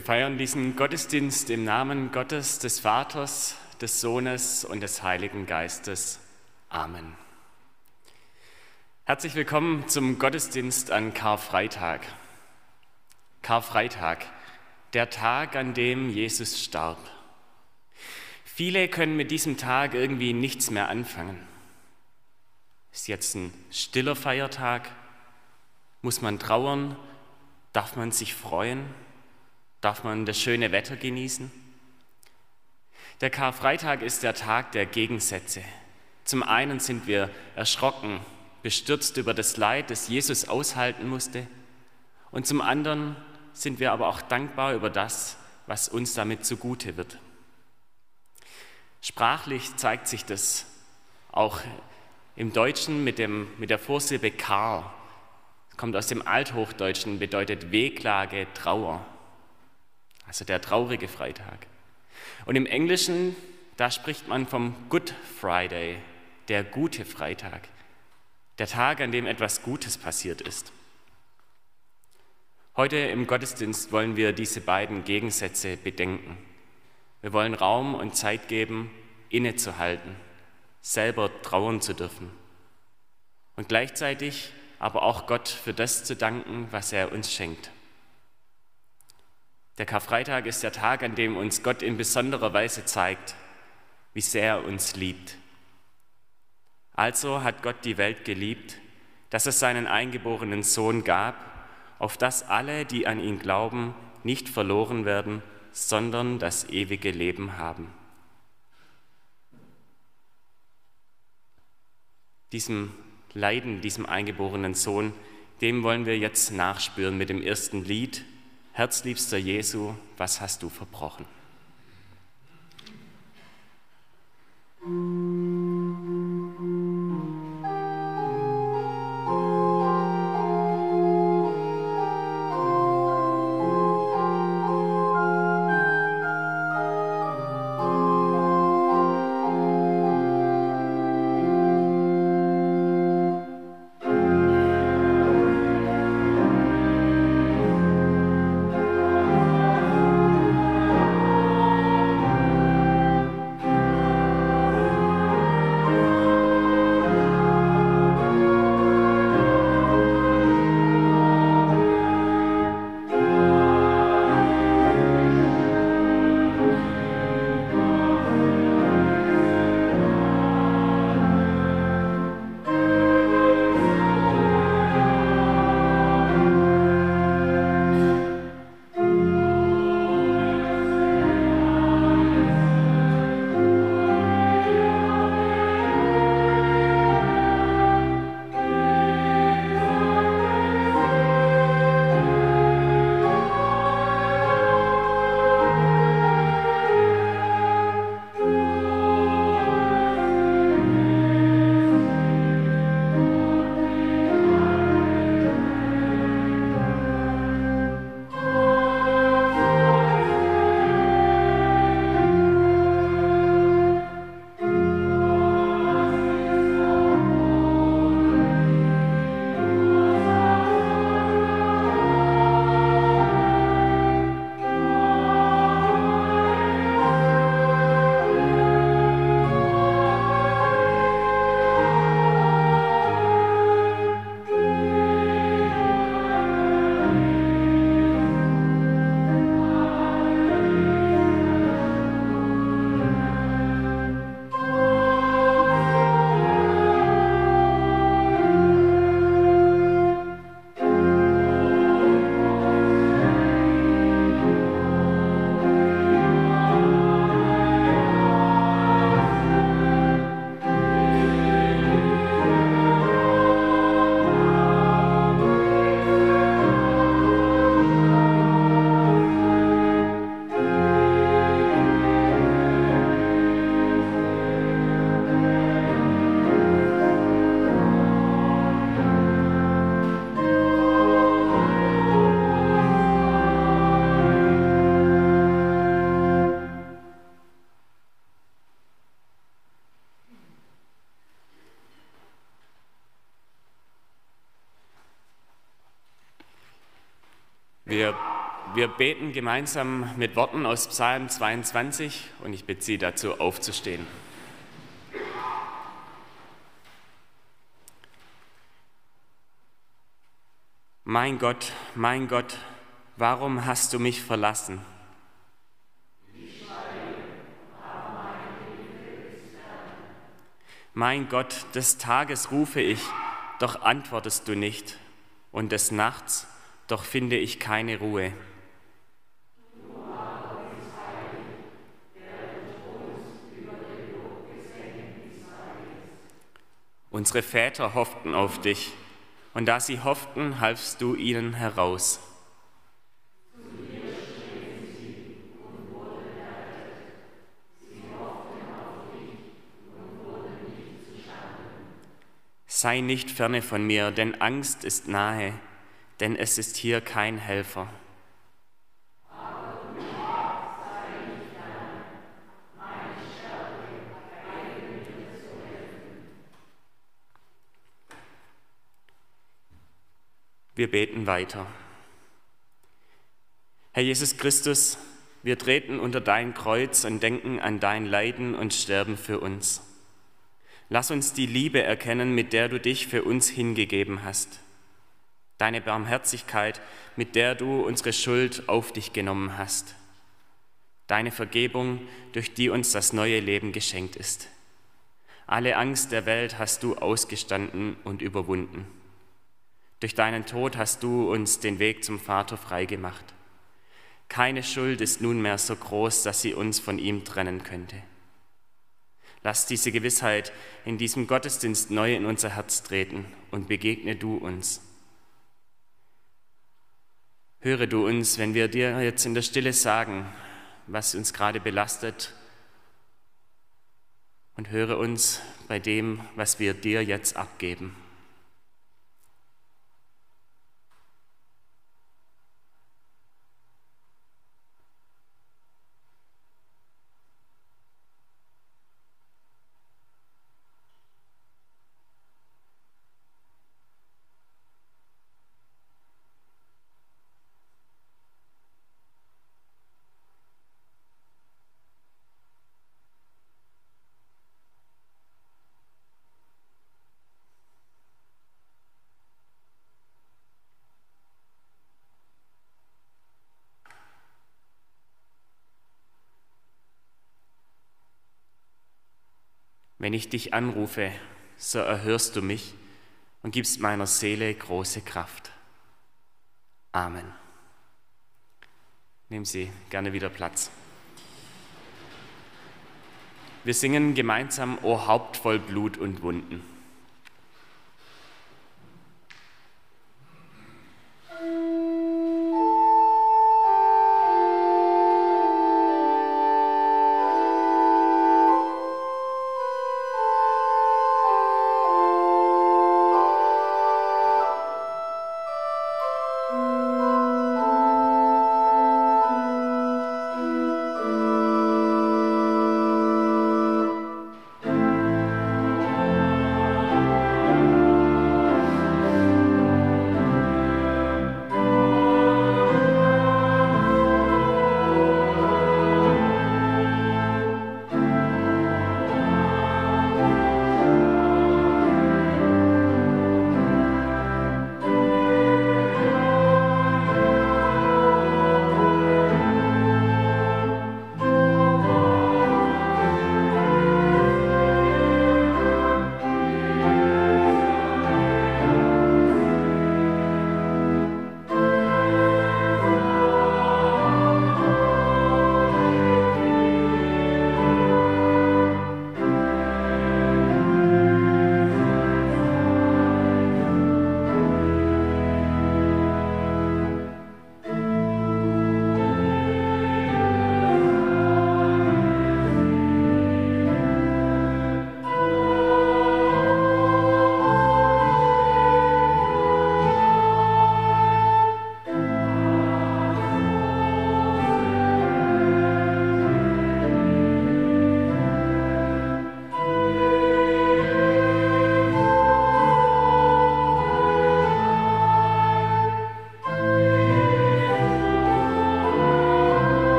Wir feiern diesen Gottesdienst im Namen Gottes, des Vaters, des Sohnes und des Heiligen Geistes. Amen. Herzlich willkommen zum Gottesdienst an Karfreitag. Karfreitag, der Tag, an dem Jesus starb. Viele können mit diesem Tag irgendwie nichts mehr anfangen. Ist jetzt ein stiller Feiertag? Muss man trauern? Darf man sich freuen? Darf man das schöne Wetter genießen? Der Karfreitag ist der Tag der Gegensätze. Zum einen sind wir erschrocken, bestürzt über das Leid, das Jesus aushalten musste, und zum anderen sind wir aber auch dankbar über das, was uns damit zugute wird. Sprachlich zeigt sich das auch im Deutschen mit, dem, mit der Vorsilbe kar. Kommt aus dem Althochdeutschen, bedeutet Wehklage, Trauer. Also der traurige Freitag. Und im Englischen, da spricht man vom Good Friday, der gute Freitag, der Tag, an dem etwas Gutes passiert ist. Heute im Gottesdienst wollen wir diese beiden Gegensätze bedenken. Wir wollen Raum und Zeit geben, innezuhalten, selber trauern zu dürfen und gleichzeitig aber auch Gott für das zu danken, was er uns schenkt. Der Karfreitag ist der Tag, an dem uns Gott in besonderer Weise zeigt, wie sehr er uns liebt. Also hat Gott die Welt geliebt, dass es seinen eingeborenen Sohn gab, auf dass alle, die an ihn glauben, nicht verloren werden, sondern das ewige Leben haben. Diesem Leiden, diesem eingeborenen Sohn, dem wollen wir jetzt nachspüren mit dem ersten Lied. Herzliebster Jesu, was hast du verbrochen? Wir beten gemeinsam mit Worten aus Psalm 22 und ich bitte Sie dazu aufzustehen. Mein Gott, mein Gott, warum hast du mich verlassen? Mein Gott, des Tages rufe ich, doch antwortest du nicht, und des Nachts doch finde ich keine Ruhe. Unsere Väter hofften auf dich, und da sie hofften, halfst du ihnen heraus. Sei nicht ferne von mir, denn Angst ist nahe, denn es ist hier kein Helfer. Wir beten weiter. Herr Jesus Christus, wir treten unter dein Kreuz und denken an dein Leiden und Sterben für uns. Lass uns die Liebe erkennen, mit der du dich für uns hingegeben hast. Deine Barmherzigkeit, mit der du unsere Schuld auf dich genommen hast. Deine Vergebung, durch die uns das neue Leben geschenkt ist. Alle Angst der Welt hast du ausgestanden und überwunden. Durch deinen Tod hast du uns den Weg zum Vater freigemacht. Keine Schuld ist nunmehr so groß, dass sie uns von ihm trennen könnte. Lass diese Gewissheit in diesem Gottesdienst neu in unser Herz treten und begegne du uns. Höre du uns, wenn wir dir jetzt in der Stille sagen, was uns gerade belastet und höre uns bei dem, was wir dir jetzt abgeben. Wenn ich dich anrufe, so erhörst du mich und gibst meiner Seele große Kraft. Amen. Nehmen Sie gerne wieder Platz. Wir singen gemeinsam O Haupt voll Blut und Wunden.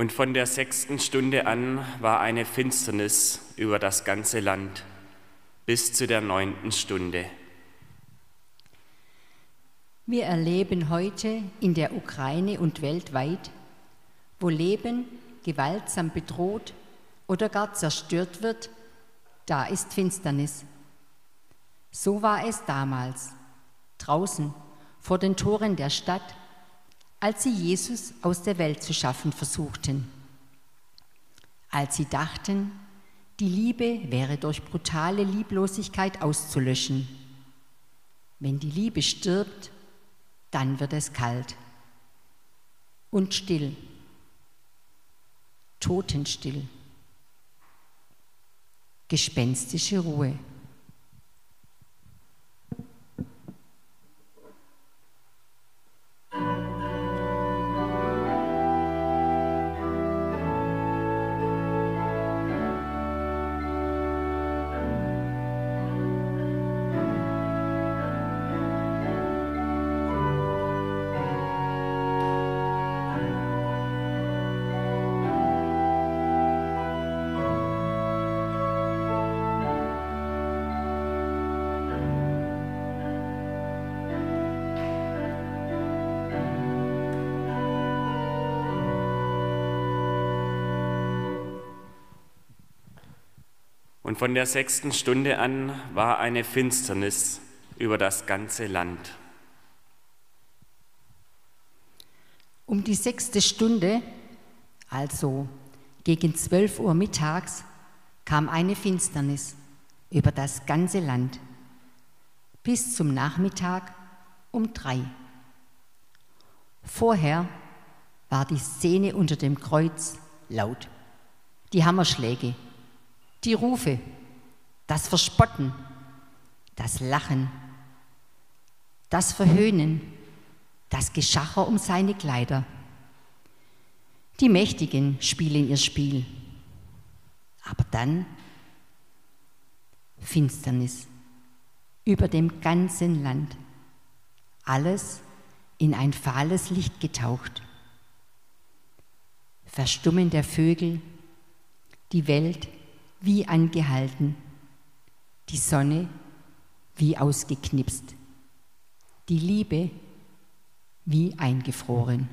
Und von der sechsten Stunde an war eine Finsternis über das ganze Land bis zu der neunten Stunde. Wir erleben heute in der Ukraine und weltweit, wo Leben gewaltsam bedroht oder gar zerstört wird, da ist Finsternis. So war es damals, draußen vor den Toren der Stadt, als sie Jesus aus der Welt zu schaffen versuchten. Als sie dachten, die Liebe wäre durch brutale Lieblosigkeit auszulöschen. Wenn die Liebe stirbt, dann wird es kalt und still, totenstill, gespenstische Ruhe. Von der sechsten Stunde an war eine Finsternis über das ganze Land. Um die sechste Stunde, also gegen zwölf Uhr mittags, kam eine Finsternis über das ganze Land bis zum Nachmittag um drei. Vorher war die Szene unter dem Kreuz laut. Die Hammerschläge, die Rufe, das Verspotten, das Lachen, das Verhöhnen, das Geschacher um seine Kleider. Die Mächtigen spielen ihr Spiel. Aber dann Finsternis über dem ganzen Land. Alles in ein fahles Licht getaucht. Verstummen der Vögel, die Welt wie angehalten, die Sonne wie ausgeknipst, die Liebe wie eingefroren.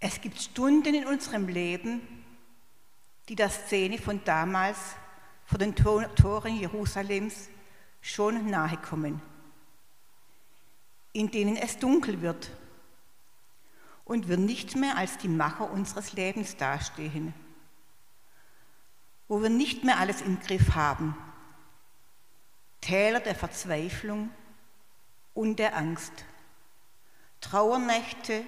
Es gibt Stunden in unserem Leben, die der Szene von damals vor den Toren Jerusalems schon nahe kommen, in denen es dunkel wird und wir nicht mehr als die Macher unseres Lebens dastehen, wo wir nicht mehr alles im Griff haben, Täler der Verzweiflung und der Angst, Trauernächte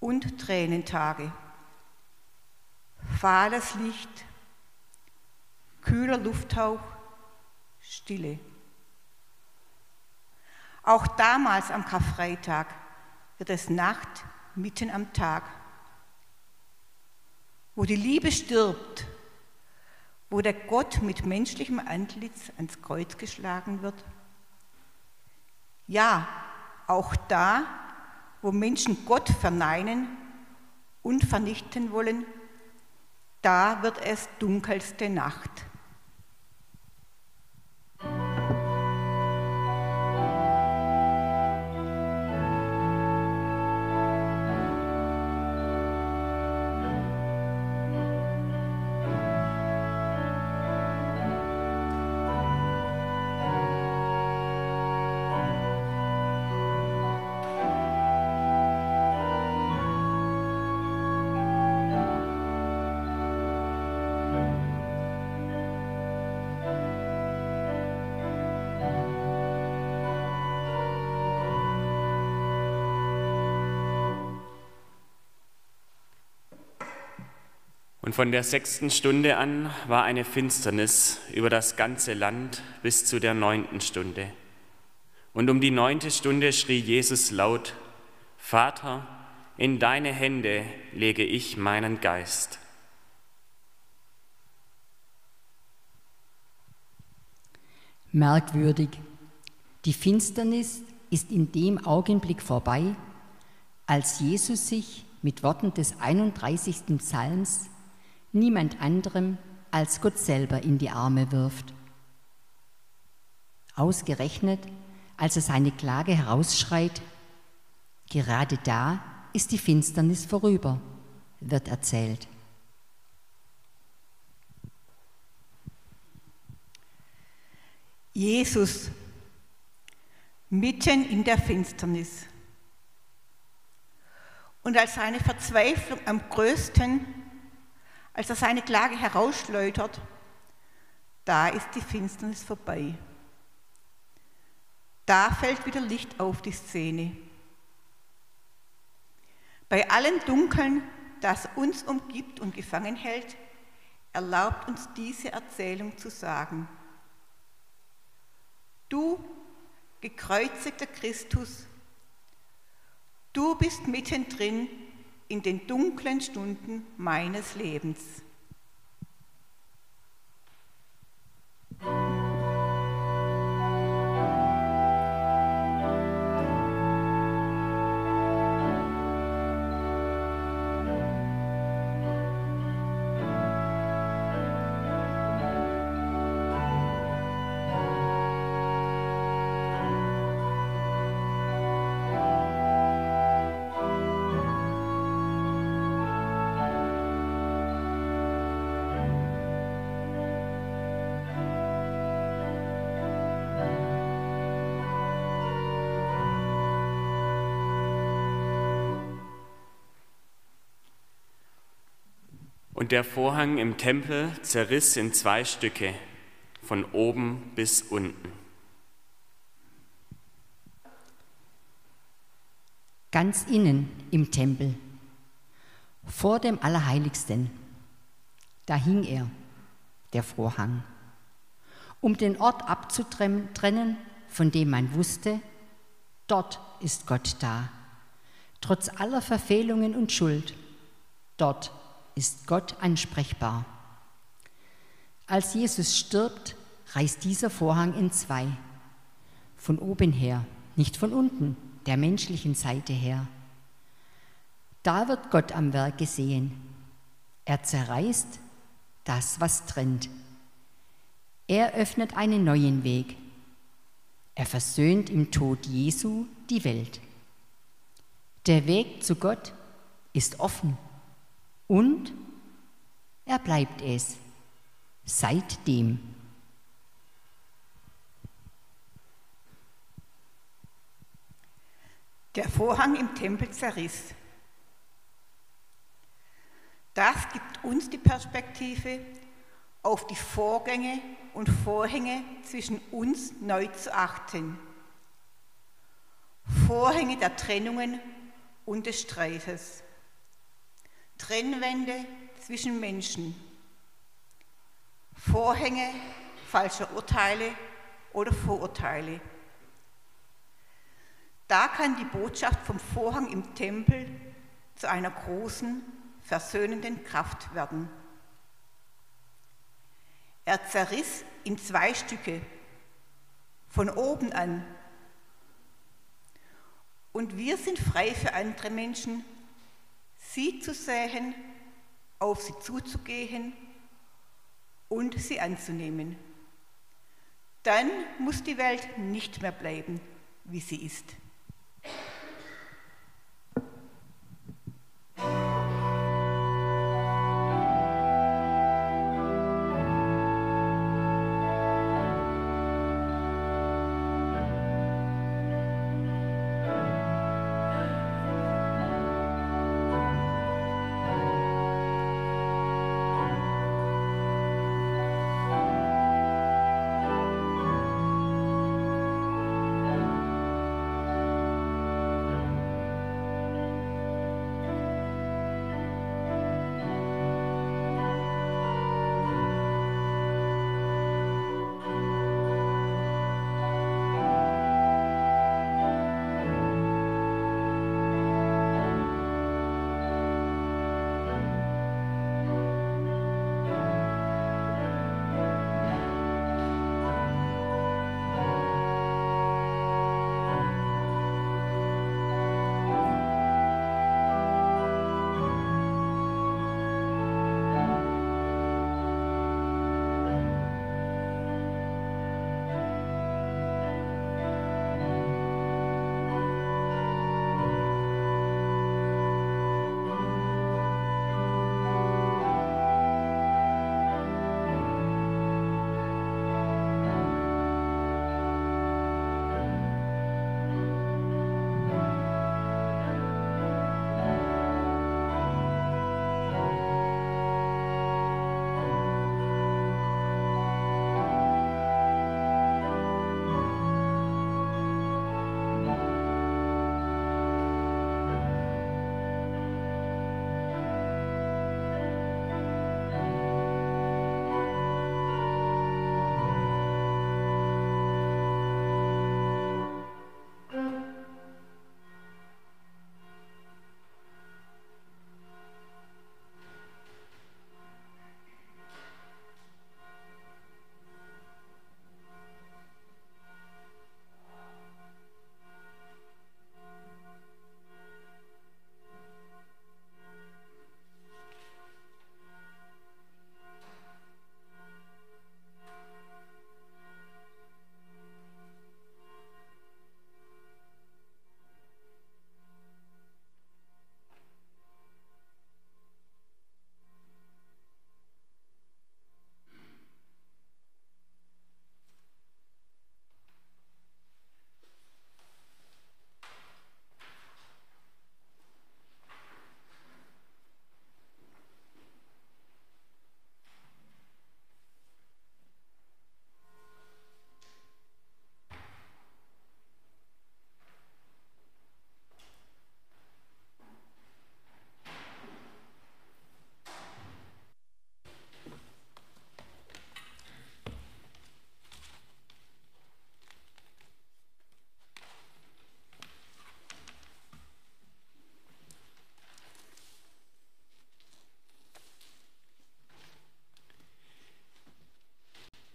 und Tränentage, fahles Licht, kühler Lufthauch, Stille. Auch damals am Karfreitag wird es Nacht mitten am Tag, wo die Liebe stirbt, wo der Gott mit menschlichem Antlitz ans Kreuz geschlagen wird. Ja, auch da, wo Menschen Gott verneinen und vernichten wollen, da wird es dunkelste Nacht. Von der sechsten Stunde an war eine Finsternis über das ganze Land bis zu der neunten Stunde. Und um die neunte Stunde schrie Jesus laut, Vater, in deine Hände lege ich meinen Geist. Merkwürdig. Die Finsternis ist in dem Augenblick vorbei, als Jesus sich mit Worten des 31. Psalms niemand anderem als Gott selber in die Arme wirft. Ausgerechnet, als er seine Klage herausschreit, gerade da ist die Finsternis vorüber, wird erzählt. Jesus mitten in der Finsternis. Und als seine Verzweiflung am größten, als er seine Klage herausschleudert, da ist die Finsternis vorbei. Da fällt wieder Licht auf die Szene. Bei allem Dunkeln, das uns umgibt und gefangen hält, erlaubt uns diese Erzählung zu sagen. Du, gekreuzigter Christus, Du bist mittendrin in den dunklen Stunden meines Lebens. Und der Vorhang im Tempel zerriss in zwei Stücke, von oben bis unten. Ganz innen im Tempel, vor dem Allerheiligsten, da hing er, der Vorhang, um den Ort abzutrennen, von dem man wusste, dort ist Gott da, trotz aller Verfehlungen und Schuld, dort ist Gott ansprechbar. Als Jesus stirbt, reißt dieser Vorhang in zwei. Von oben her, nicht von unten, der menschlichen Seite her. Da wird Gott am Werk gesehen. Er zerreißt das, was trennt. Er öffnet einen neuen Weg. Er versöhnt im Tod Jesu die Welt. Der Weg zu Gott ist offen. Und er bleibt es seitdem. Der Vorhang im Tempel zerriss. Das gibt uns die Perspektive, auf die Vorgänge und Vorhänge zwischen uns neu zu achten. Vorhänge der Trennungen und des Streites. Trennwände zwischen Menschen, Vorhänge falscher Urteile oder Vorurteile. Da kann die Botschaft vom Vorhang im Tempel zu einer großen, versöhnenden Kraft werden. Er zerriss in zwei Stücke, von oben an. Und wir sind frei für andere Menschen, sie zu sehen, auf sie zuzugehen und sie anzunehmen. Dann muss die Welt nicht mehr bleiben, wie sie ist.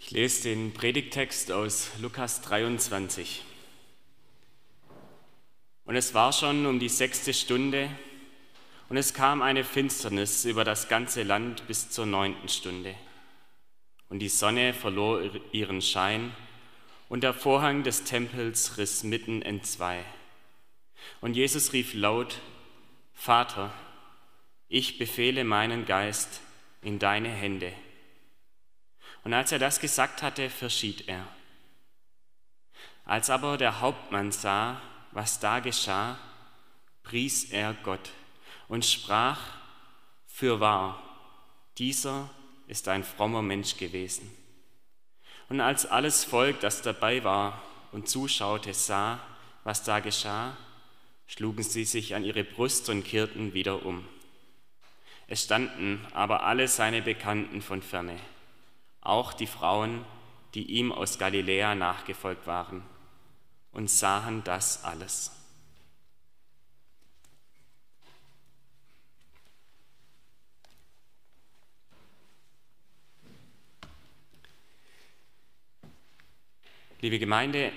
Ich lese den Predigtext aus Lukas 23. Und es war schon um die sechste Stunde, und es kam eine Finsternis über das ganze Land bis zur neunten Stunde. Und die Sonne verlor ihren Schein, und der Vorhang des Tempels riss mitten entzwei. Und Jesus rief laut, Vater, ich befehle meinen Geist in deine Hände. Und als er das gesagt hatte, verschied er. Als aber der Hauptmann sah, was da geschah, pries er Gott und sprach, Fürwahr, dieser ist ein frommer Mensch gewesen. Und als alles Volk, das dabei war und zuschaute, sah, was da geschah, schlugen sie sich an ihre Brust und kehrten wieder um. Es standen aber alle seine Bekannten von ferne auch die Frauen, die ihm aus Galiläa nachgefolgt waren, und sahen das alles. Liebe Gemeinde,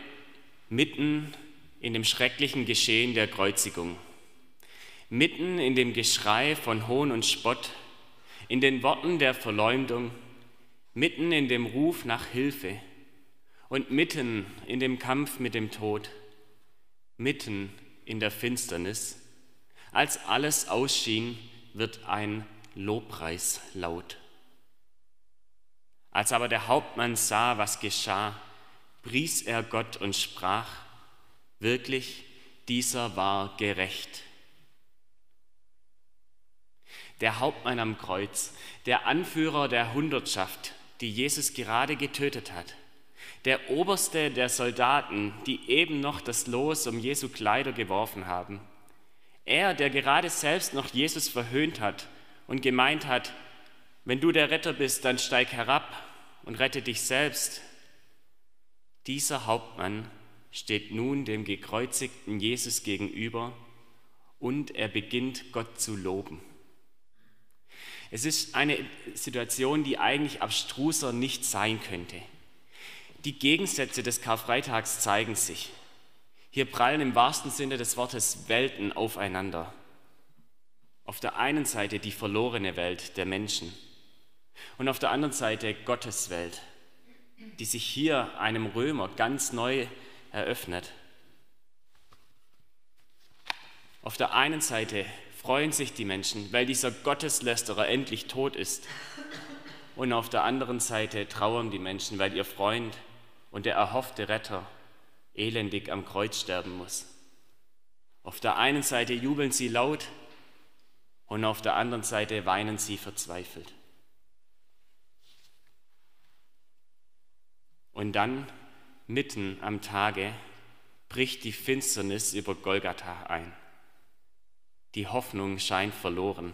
mitten in dem schrecklichen Geschehen der Kreuzigung, mitten in dem Geschrei von Hohn und Spott, in den Worten der Verleumdung, mitten in dem Ruf nach Hilfe und mitten in dem Kampf mit dem Tod, mitten in der Finsternis, als alles ausschien, wird ein Lobpreis laut. Als aber der Hauptmann sah, was geschah, pries er Gott und sprach, wirklich, dieser war gerecht. Der Hauptmann am Kreuz, der Anführer der Hundertschaft, die Jesus gerade getötet hat. Der oberste der Soldaten, die eben noch das Los um Jesu Kleider geworfen haben. Er, der gerade selbst noch Jesus verhöhnt hat und gemeint hat, wenn du der Retter bist, dann steig herab und rette dich selbst. Dieser Hauptmann steht nun dem gekreuzigten Jesus gegenüber und er beginnt Gott zu loben. Es ist eine Situation, die eigentlich abstruser nicht sein könnte. Die Gegensätze des Karfreitags zeigen sich. Hier prallen im wahrsten Sinne des Wortes Welten aufeinander. Auf der einen Seite die verlorene Welt der Menschen und auf der anderen Seite Gottes Welt, die sich hier einem Römer ganz neu eröffnet. Auf der einen Seite freuen sich die Menschen, weil dieser Gotteslästerer endlich tot ist. Und auf der anderen Seite trauern die Menschen, weil ihr Freund und der erhoffte Retter elendig am Kreuz sterben muss. Auf der einen Seite jubeln sie laut und auf der anderen Seite weinen sie verzweifelt. Und dann, mitten am Tage, bricht die Finsternis über Golgatha ein. Die Hoffnung scheint verloren.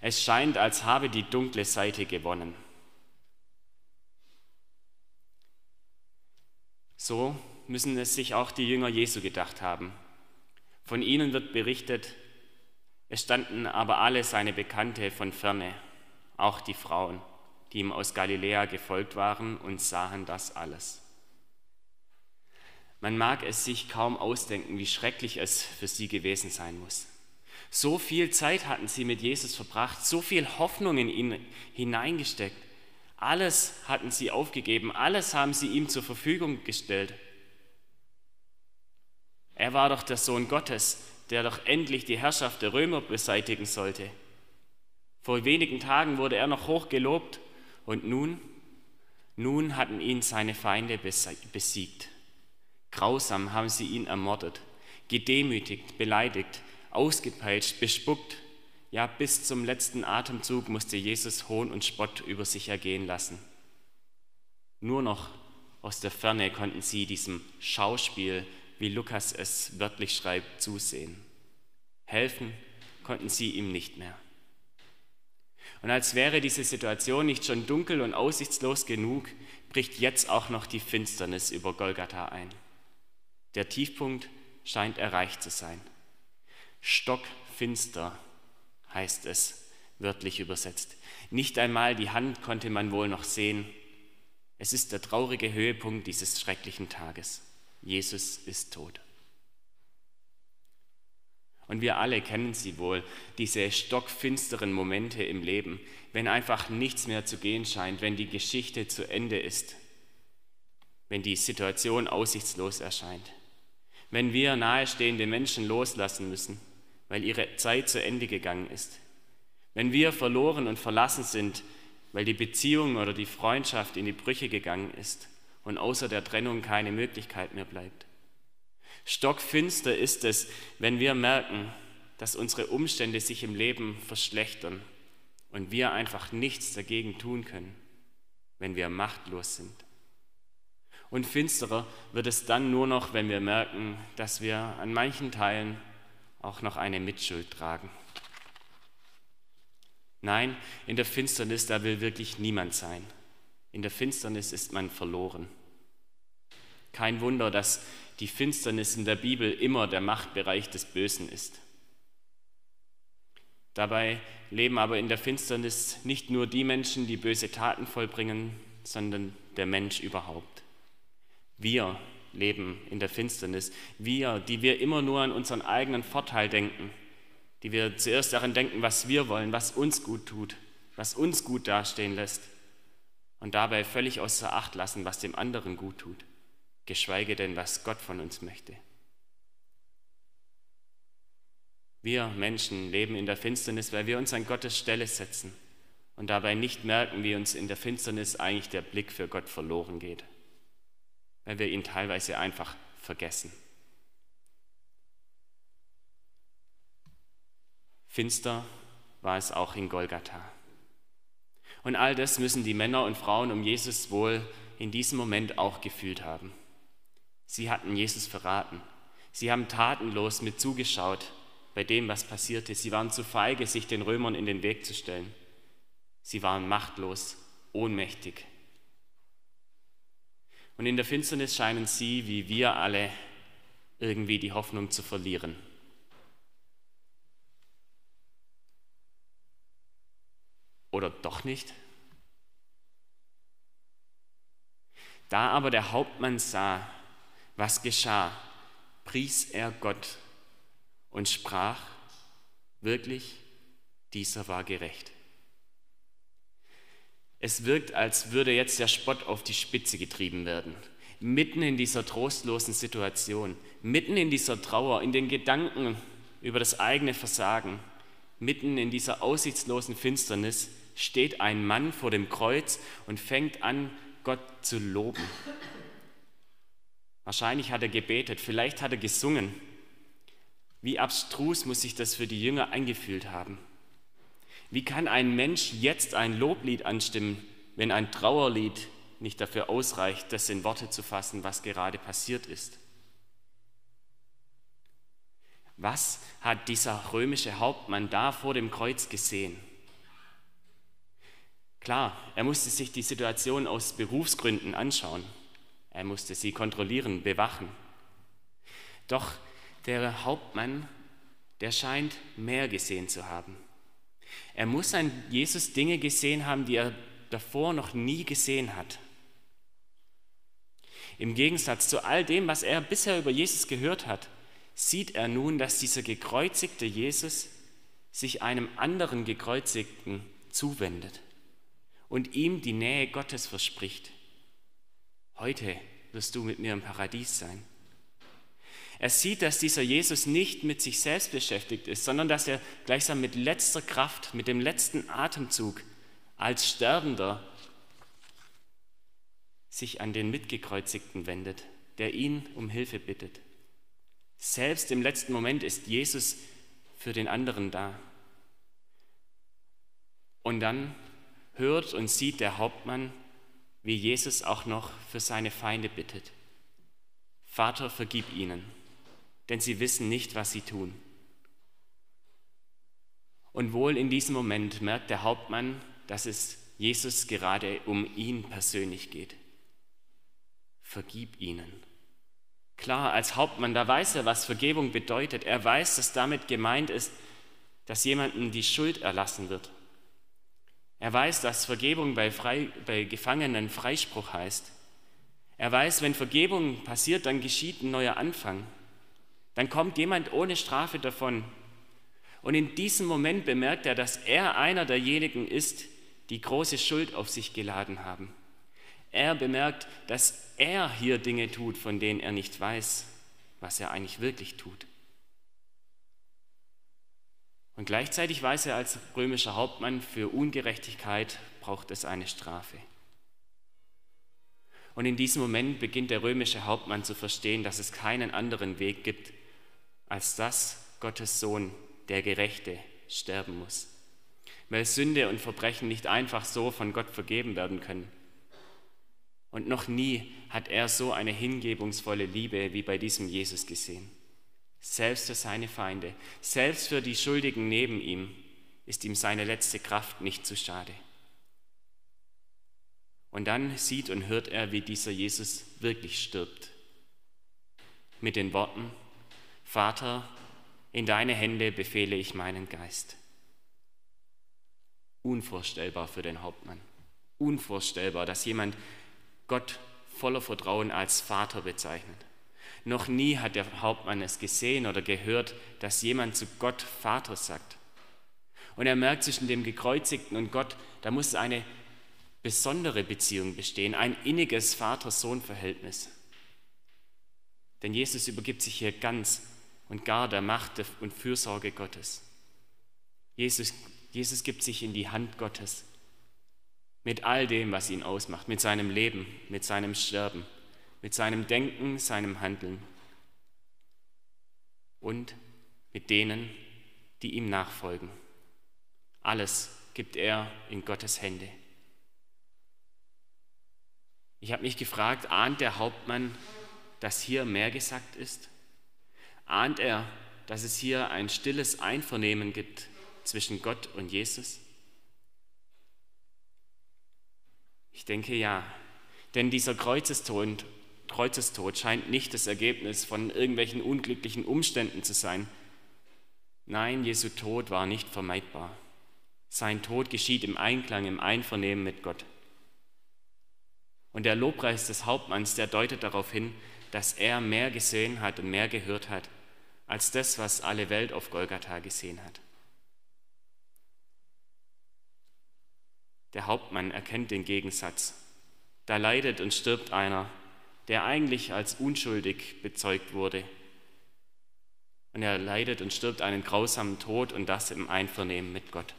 Es scheint, als habe die dunkle Seite gewonnen. So müssen es sich auch die Jünger Jesu gedacht haben. Von ihnen wird berichtet, es standen aber alle seine Bekannte von ferne, auch die Frauen, die ihm aus Galiläa gefolgt waren und sahen das alles. Man mag es sich kaum ausdenken, wie schrecklich es für sie gewesen sein muss. So viel Zeit hatten sie mit Jesus verbracht, so viel Hoffnung in ihn hineingesteckt. Alles hatten sie aufgegeben, alles haben sie ihm zur Verfügung gestellt. Er war doch der Sohn Gottes, der doch endlich die Herrschaft der Römer beseitigen sollte. Vor wenigen Tagen wurde er noch hoch gelobt und nun, nun hatten ihn seine Feinde besiegt. Grausam haben sie ihn ermordet, gedemütigt, beleidigt, ausgepeitscht, bespuckt. Ja, bis zum letzten Atemzug musste Jesus Hohn und Spott über sich ergehen lassen. Nur noch aus der Ferne konnten sie diesem Schauspiel, wie Lukas es wörtlich schreibt, zusehen. Helfen konnten sie ihm nicht mehr. Und als wäre diese Situation nicht schon dunkel und aussichtslos genug, bricht jetzt auch noch die Finsternis über Golgatha ein. Der Tiefpunkt scheint erreicht zu sein. Stockfinster heißt es, wörtlich übersetzt. Nicht einmal die Hand konnte man wohl noch sehen. Es ist der traurige Höhepunkt dieses schrecklichen Tages. Jesus ist tot. Und wir alle kennen sie wohl, diese stockfinsteren Momente im Leben, wenn einfach nichts mehr zu gehen scheint, wenn die Geschichte zu Ende ist, wenn die Situation aussichtslos erscheint, wenn wir nahestehende Menschen loslassen müssen, weil ihre Zeit zu Ende gegangen ist, wenn wir verloren und verlassen sind, weil die Beziehung oder die Freundschaft in die Brüche gegangen ist und außer der Trennung keine Möglichkeit mehr bleibt. Stockfinster ist es, wenn wir merken, dass unsere Umstände sich im Leben verschlechtern und wir einfach nichts dagegen tun können, wenn wir machtlos sind. Und finsterer wird es dann nur noch, wenn wir merken, dass wir an manchen Teilen auch noch eine Mitschuld tragen. Nein, in der Finsternis, da will wirklich niemand sein. In der Finsternis ist man verloren. Kein Wunder, dass die Finsternis in der Bibel immer der Machtbereich des Bösen ist. Dabei leben aber in der Finsternis nicht nur die Menschen, die böse Taten vollbringen, sondern der Mensch überhaupt. Wir leben in der Finsternis. Wir, die wir immer nur an unseren eigenen Vorteil denken, die wir zuerst daran denken, was wir wollen, was uns gut tut, was uns gut dastehen lässt und dabei völlig außer Acht lassen, was dem anderen gut tut, geschweige denn, was Gott von uns möchte. Wir Menschen leben in der Finsternis, weil wir uns an Gottes Stelle setzen und dabei nicht merken, wie uns in der Finsternis eigentlich der Blick für Gott verloren geht weil wir ihn teilweise einfach vergessen. Finster war es auch in Golgatha. Und all das müssen die Männer und Frauen um Jesus wohl in diesem Moment auch gefühlt haben. Sie hatten Jesus verraten. Sie haben tatenlos mit zugeschaut bei dem, was passierte. Sie waren zu feige, sich den Römern in den Weg zu stellen. Sie waren machtlos, ohnmächtig, und in der Finsternis scheinen sie, wie wir alle, irgendwie die Hoffnung zu verlieren. Oder doch nicht? Da aber der Hauptmann sah, was geschah, pries er Gott und sprach, wirklich, dieser war gerecht. Es wirkt, als würde jetzt der Spott auf die Spitze getrieben werden. Mitten in dieser trostlosen Situation, mitten in dieser Trauer, in den Gedanken über das eigene Versagen, mitten in dieser aussichtslosen Finsternis steht ein Mann vor dem Kreuz und fängt an, Gott zu loben. Wahrscheinlich hat er gebetet, vielleicht hat er gesungen. Wie abstrus muss sich das für die Jünger eingefühlt haben. Wie kann ein Mensch jetzt ein Loblied anstimmen, wenn ein Trauerlied nicht dafür ausreicht, das in Worte zu fassen, was gerade passiert ist? Was hat dieser römische Hauptmann da vor dem Kreuz gesehen? Klar, er musste sich die Situation aus Berufsgründen anschauen. Er musste sie kontrollieren, bewachen. Doch der Hauptmann, der scheint mehr gesehen zu haben. Er muss an Jesus Dinge gesehen haben, die er davor noch nie gesehen hat. Im Gegensatz zu all dem, was er bisher über Jesus gehört hat, sieht er nun, dass dieser gekreuzigte Jesus sich einem anderen gekreuzigten zuwendet und ihm die Nähe Gottes verspricht. Heute wirst du mit mir im Paradies sein. Er sieht, dass dieser Jesus nicht mit sich selbst beschäftigt ist, sondern dass er gleichsam mit letzter Kraft, mit dem letzten Atemzug als Sterbender sich an den Mitgekreuzigten wendet, der ihn um Hilfe bittet. Selbst im letzten Moment ist Jesus für den anderen da. Und dann hört und sieht der Hauptmann, wie Jesus auch noch für seine Feinde bittet. Vater, vergib ihnen denn sie wissen nicht, was sie tun. Und wohl in diesem Moment merkt der Hauptmann, dass es Jesus gerade um ihn persönlich geht. Vergib ihnen. Klar, als Hauptmann, da weiß er, was Vergebung bedeutet. Er weiß, dass damit gemeint ist, dass jemandem die Schuld erlassen wird. Er weiß, dass Vergebung bei, Frei, bei Gefangenen Freispruch heißt. Er weiß, wenn Vergebung passiert, dann geschieht ein neuer Anfang. Dann kommt jemand ohne Strafe davon. Und in diesem Moment bemerkt er, dass er einer derjenigen ist, die große Schuld auf sich geladen haben. Er bemerkt, dass er hier Dinge tut, von denen er nicht weiß, was er eigentlich wirklich tut. Und gleichzeitig weiß er als römischer Hauptmann, für Ungerechtigkeit braucht es eine Strafe. Und in diesem Moment beginnt der römische Hauptmann zu verstehen, dass es keinen anderen Weg gibt, als dass Gottes Sohn, der Gerechte, sterben muss. Weil Sünde und Verbrechen nicht einfach so von Gott vergeben werden können. Und noch nie hat er so eine hingebungsvolle Liebe wie bei diesem Jesus gesehen selbst für seine Feinde, selbst für die Schuldigen neben ihm, ist ihm seine letzte Kraft nicht zu schade. Und dann sieht und hört er, wie dieser Jesus wirklich stirbt. Mit den Worten, Vater, in deine Hände befehle ich meinen Geist. Unvorstellbar für den Hauptmann. Unvorstellbar, dass jemand Gott voller Vertrauen als Vater bezeichnet. Noch nie hat der Hauptmann es gesehen oder gehört, dass jemand zu Gott Vater sagt. Und er merkt zwischen dem Gekreuzigten und Gott, da muss eine besondere Beziehung bestehen, ein inniges Vater-Sohn-Verhältnis. Denn Jesus übergibt sich hier ganz und gar der Macht und Fürsorge Gottes. Jesus, Jesus gibt sich in die Hand Gottes mit all dem, was ihn ausmacht, mit seinem Leben, mit seinem Sterben mit seinem Denken, seinem Handeln und mit denen, die ihm nachfolgen. Alles gibt er in Gottes Hände. Ich habe mich gefragt, ahnt der Hauptmann, dass hier mehr gesagt ist? Ahnt er, dass es hier ein stilles Einvernehmen gibt zwischen Gott und Jesus? Ich denke ja, denn dieser Kreuzestod Kreuzestod scheint nicht das Ergebnis von irgendwelchen unglücklichen Umständen zu sein. Nein, Jesu Tod war nicht vermeidbar. Sein Tod geschieht im Einklang, im Einvernehmen mit Gott. Und der Lobpreis des Hauptmanns, der deutet darauf hin, dass er mehr gesehen hat und mehr gehört hat, als das, was alle Welt auf Golgatha gesehen hat. Der Hauptmann erkennt den Gegensatz. Da leidet und stirbt einer, der eigentlich als unschuldig bezeugt wurde. Und er leidet und stirbt einen grausamen Tod und das im Einvernehmen mit Gott.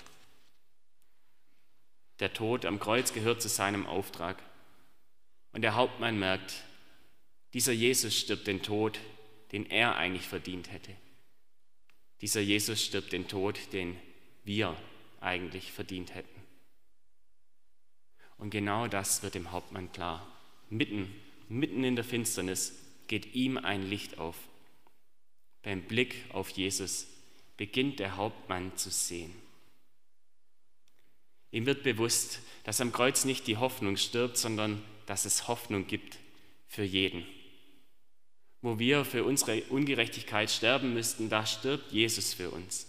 Der Tod am Kreuz gehört zu seinem Auftrag. Und der Hauptmann merkt, dieser Jesus stirbt den Tod, den er eigentlich verdient hätte. Dieser Jesus stirbt den Tod, den wir eigentlich verdient hätten. Und genau das wird dem Hauptmann klar. Mitten mitten in der Finsternis geht ihm ein Licht auf. Beim Blick auf Jesus beginnt der Hauptmann zu sehen. Ihm wird bewusst, dass am Kreuz nicht die Hoffnung stirbt, sondern dass es Hoffnung gibt für jeden. Wo wir für unsere Ungerechtigkeit sterben müssten, da stirbt Jesus für uns.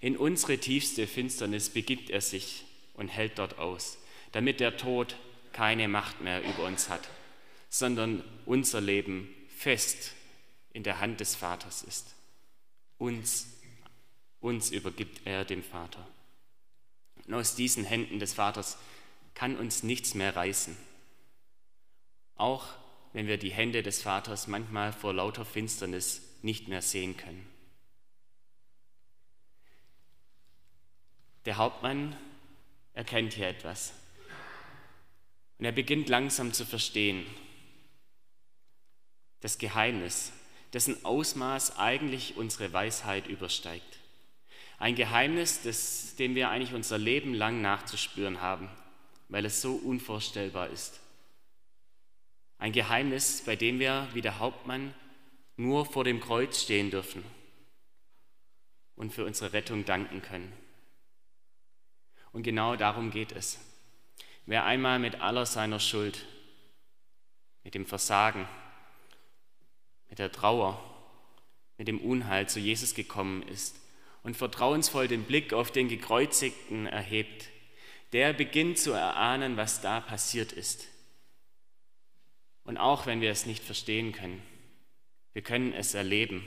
In unsere tiefste Finsternis begibt er sich und hält dort aus, damit der Tod keine Macht mehr über uns hat sondern unser Leben fest in der Hand des Vaters ist. Uns, uns übergibt er dem Vater. Und aus diesen Händen des Vaters kann uns nichts mehr reißen. Auch wenn wir die Hände des Vaters manchmal vor lauter Finsternis nicht mehr sehen können. Der Hauptmann erkennt hier etwas. Und er beginnt langsam zu verstehen, das Geheimnis, dessen Ausmaß eigentlich unsere Weisheit übersteigt. Ein Geheimnis, das, dem wir eigentlich unser Leben lang nachzuspüren haben, weil es so unvorstellbar ist. Ein Geheimnis, bei dem wir wie der Hauptmann nur vor dem Kreuz stehen dürfen und für unsere Rettung danken können. Und genau darum geht es. Wer einmal mit aller seiner Schuld, mit dem Versagen, mit der Trauer, mit dem Unheil zu Jesus gekommen ist und vertrauensvoll den Blick auf den Gekreuzigten erhebt, der beginnt zu erahnen, was da passiert ist. Und auch wenn wir es nicht verstehen können, wir können es erleben,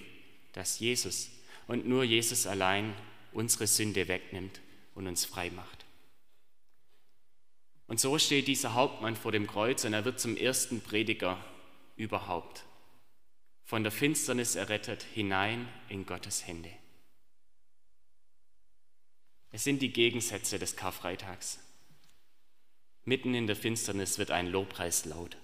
dass Jesus und nur Jesus allein unsere Sünde wegnimmt und uns frei macht. Und so steht dieser Hauptmann vor dem Kreuz und er wird zum ersten Prediger überhaupt. Von der Finsternis errettet hinein in Gottes Hände. Es sind die Gegensätze des Karfreitags. Mitten in der Finsternis wird ein Lobpreis laut.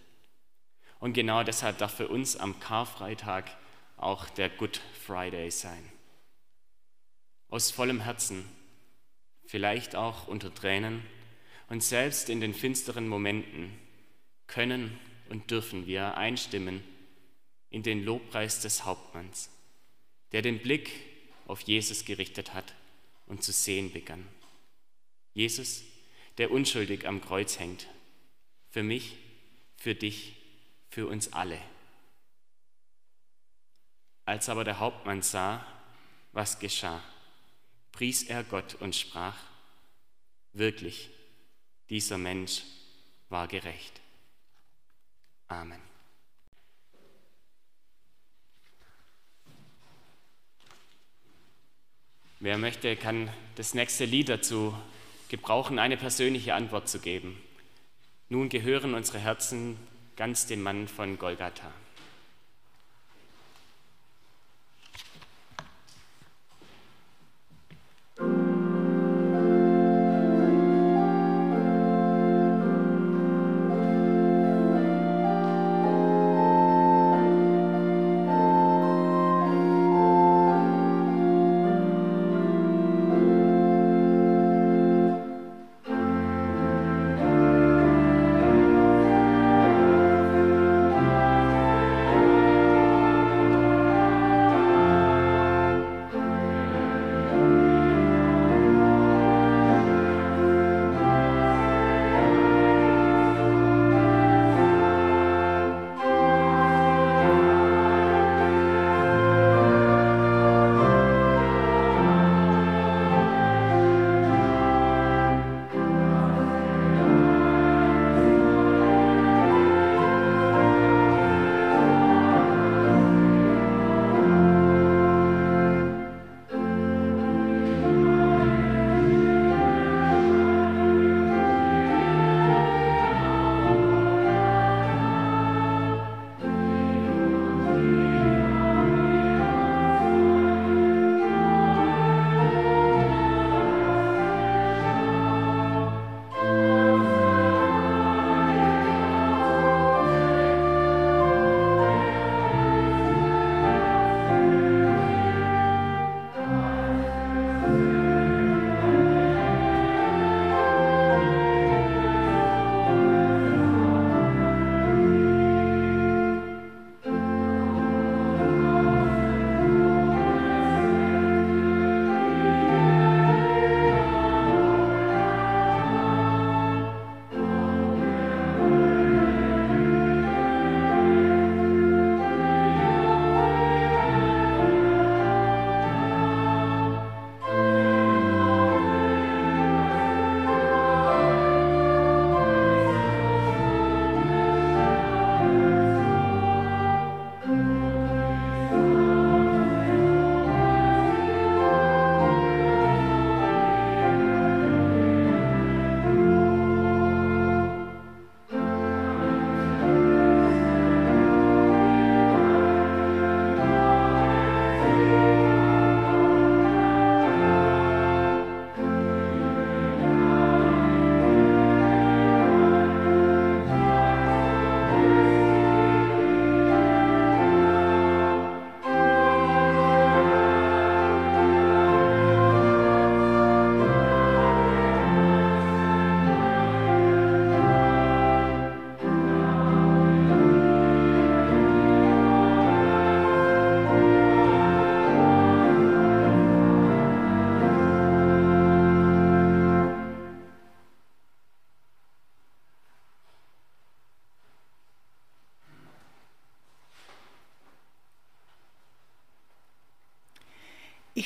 Und genau deshalb darf für uns am Karfreitag auch der Good Friday sein. Aus vollem Herzen, vielleicht auch unter Tränen und selbst in den finsteren Momenten können und dürfen wir einstimmen in den Lobpreis des Hauptmanns, der den Blick auf Jesus gerichtet hat und zu sehen begann. Jesus, der unschuldig am Kreuz hängt, für mich, für dich, für uns alle. Als aber der Hauptmann sah, was geschah, pries er Gott und sprach, wirklich, dieser Mensch war gerecht. Amen. Wer möchte, kann das nächste Lied dazu gebrauchen, eine persönliche Antwort zu geben. Nun gehören unsere Herzen ganz dem Mann von Golgatha.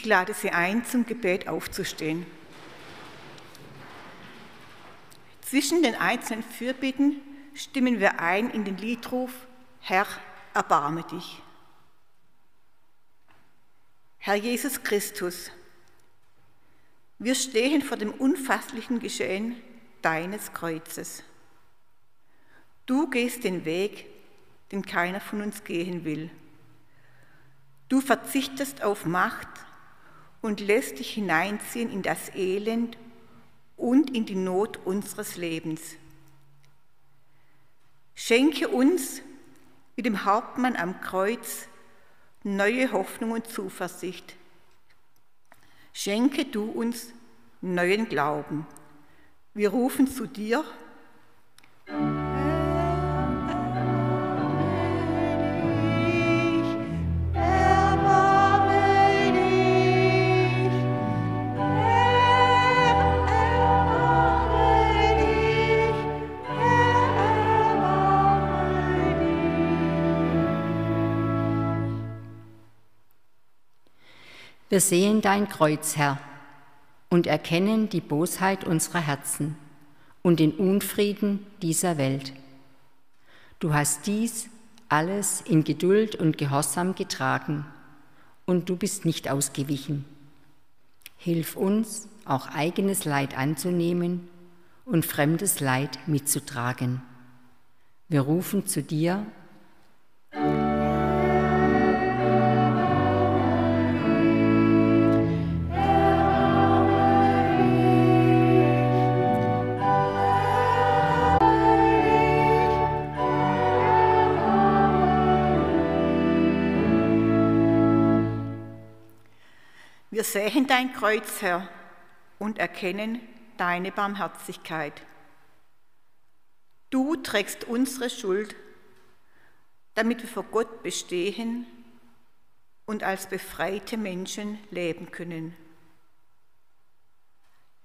Lade Sie ein, zum Gebet aufzustehen. Zwischen den einzelnen Fürbitten stimmen wir ein in den Liedruf Herr, erbarme dich. Herr Jesus Christus, wir stehen vor dem unfasslichen Geschehen deines Kreuzes. Du gehst den Weg, den keiner von uns gehen will. Du verzichtest auf Macht und lässt dich hineinziehen in das Elend und in die Not unseres Lebens. Schenke uns, wie dem Hauptmann am Kreuz, neue Hoffnung und Zuversicht. Schenke du uns neuen Glauben. Wir rufen zu dir. Wir sehen dein Kreuz, Herr, und erkennen die Bosheit unserer Herzen und den Unfrieden dieser Welt. Du hast dies alles in Geduld und Gehorsam getragen, und du bist nicht ausgewichen. Hilf uns, auch eigenes Leid anzunehmen und fremdes Leid mitzutragen. Wir rufen zu dir, Wir sehen dein Kreuz, Herr, und erkennen deine Barmherzigkeit. Du trägst unsere Schuld, damit wir vor Gott bestehen und als befreite Menschen leben können.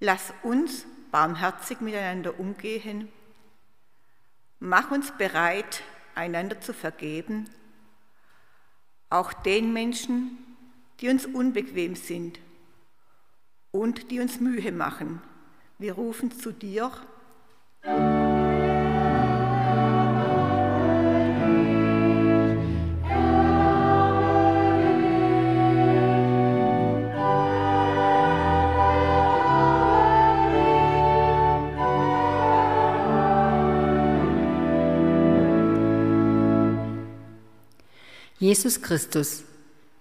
Lass uns barmherzig miteinander umgehen. Mach uns bereit, einander zu vergeben, auch den Menschen, die uns unbequem sind und die uns Mühe machen. Wir rufen zu dir. Jesus Christus,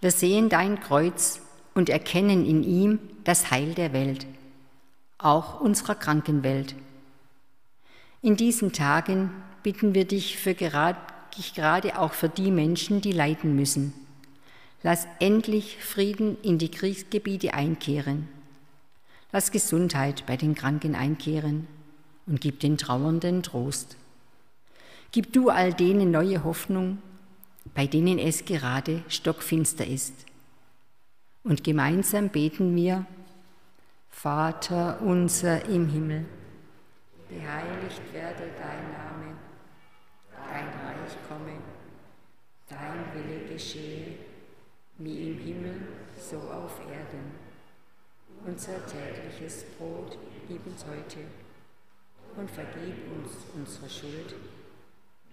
wir sehen dein Kreuz und erkennen in ihm das Heil der Welt, auch unserer Krankenwelt. In diesen Tagen bitten wir dich für gerade, gerade auch für die Menschen, die leiden müssen. Lass endlich Frieden in die Kriegsgebiete einkehren. Lass Gesundheit bei den Kranken einkehren und gib den Trauernden Trost. Gib du all denen neue Hoffnung, bei denen es gerade stockfinster ist. Und gemeinsam beten wir, Vater unser im Himmel, geheiligt werde dein Name, dein Reich komme, dein Wille geschehe, wie im Himmel, so auf Erden. Unser tägliches Brot gib uns heute und vergib uns unsere Schuld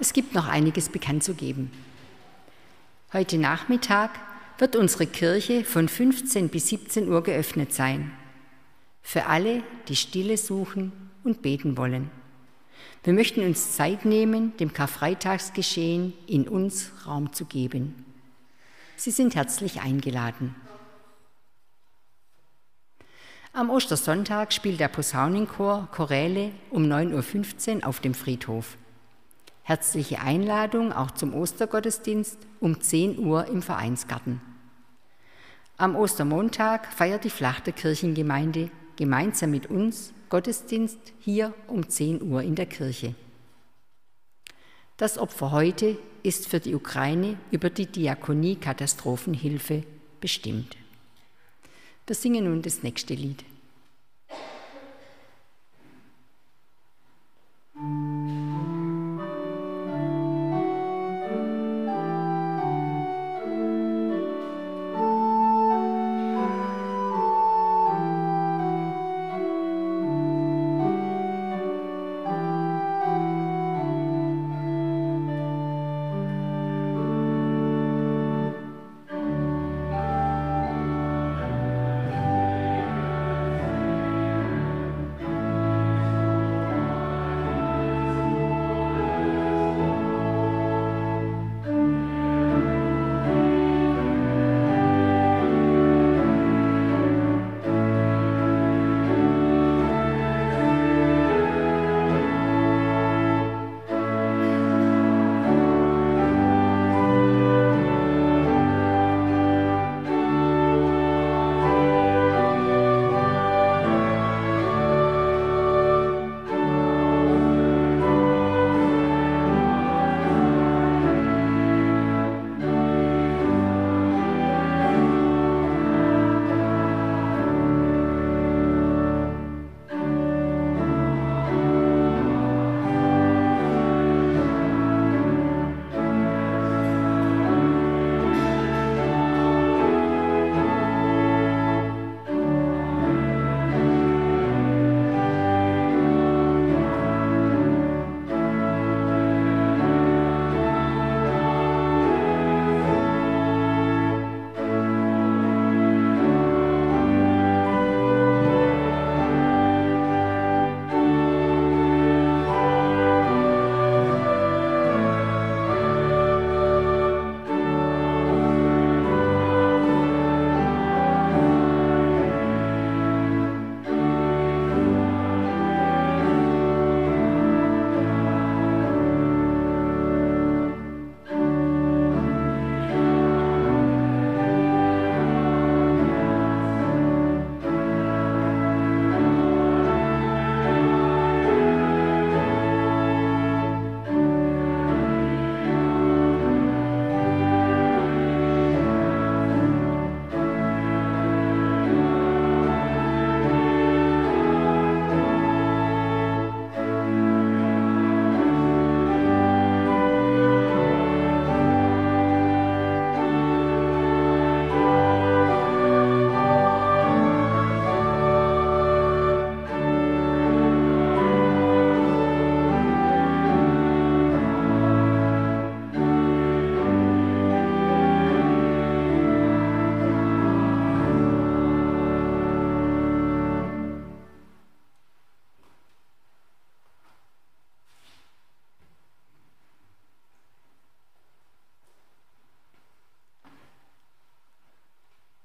Es gibt noch einiges bekannt zu geben. Heute Nachmittag wird unsere Kirche von 15 bis 17 Uhr geöffnet sein. Für alle, die Stille suchen und beten wollen. Wir möchten uns Zeit nehmen, dem Karfreitagsgeschehen in uns Raum zu geben. Sie sind herzlich eingeladen. Am Ostersonntag spielt der Posaunenchor Choräle um 9.15 Uhr auf dem Friedhof. Herzliche Einladung auch zum Ostergottesdienst um 10 Uhr im Vereinsgarten. Am Ostermontag feiert die Flachter Kirchengemeinde gemeinsam mit uns Gottesdienst hier um 10 Uhr in der Kirche. Das Opfer heute ist für die Ukraine über die Diakonie Katastrophenhilfe bestimmt. Wir singen nun das nächste Lied.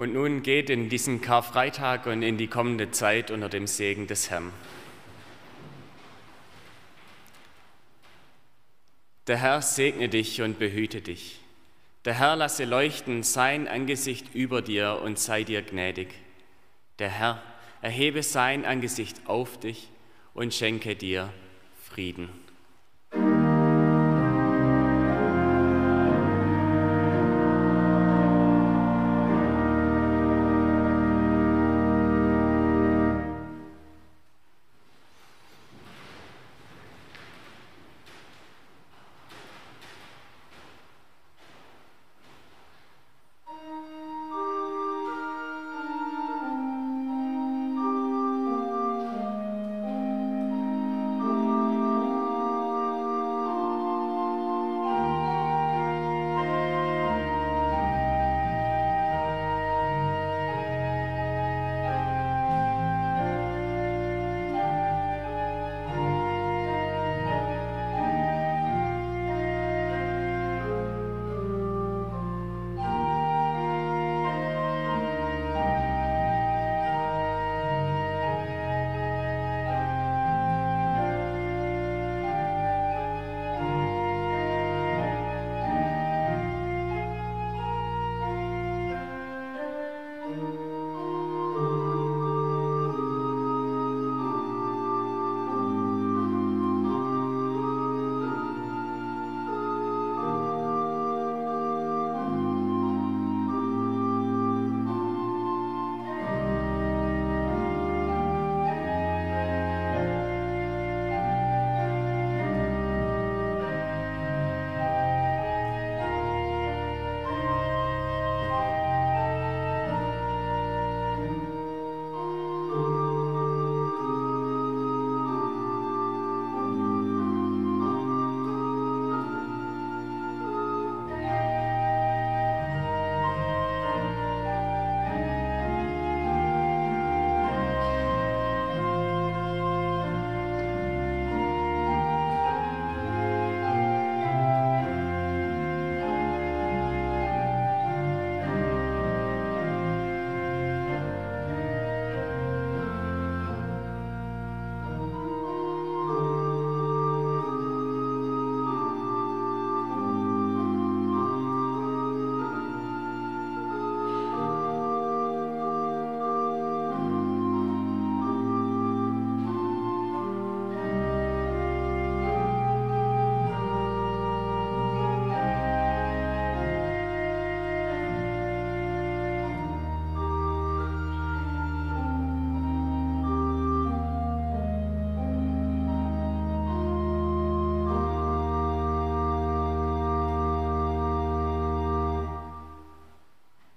Und nun geht in diesen Karfreitag und in die kommende Zeit unter dem Segen des Herrn. Der Herr segne dich und behüte dich. Der Herr lasse leuchten sein Angesicht über dir und sei dir gnädig. Der Herr erhebe sein Angesicht auf dich und schenke dir Frieden.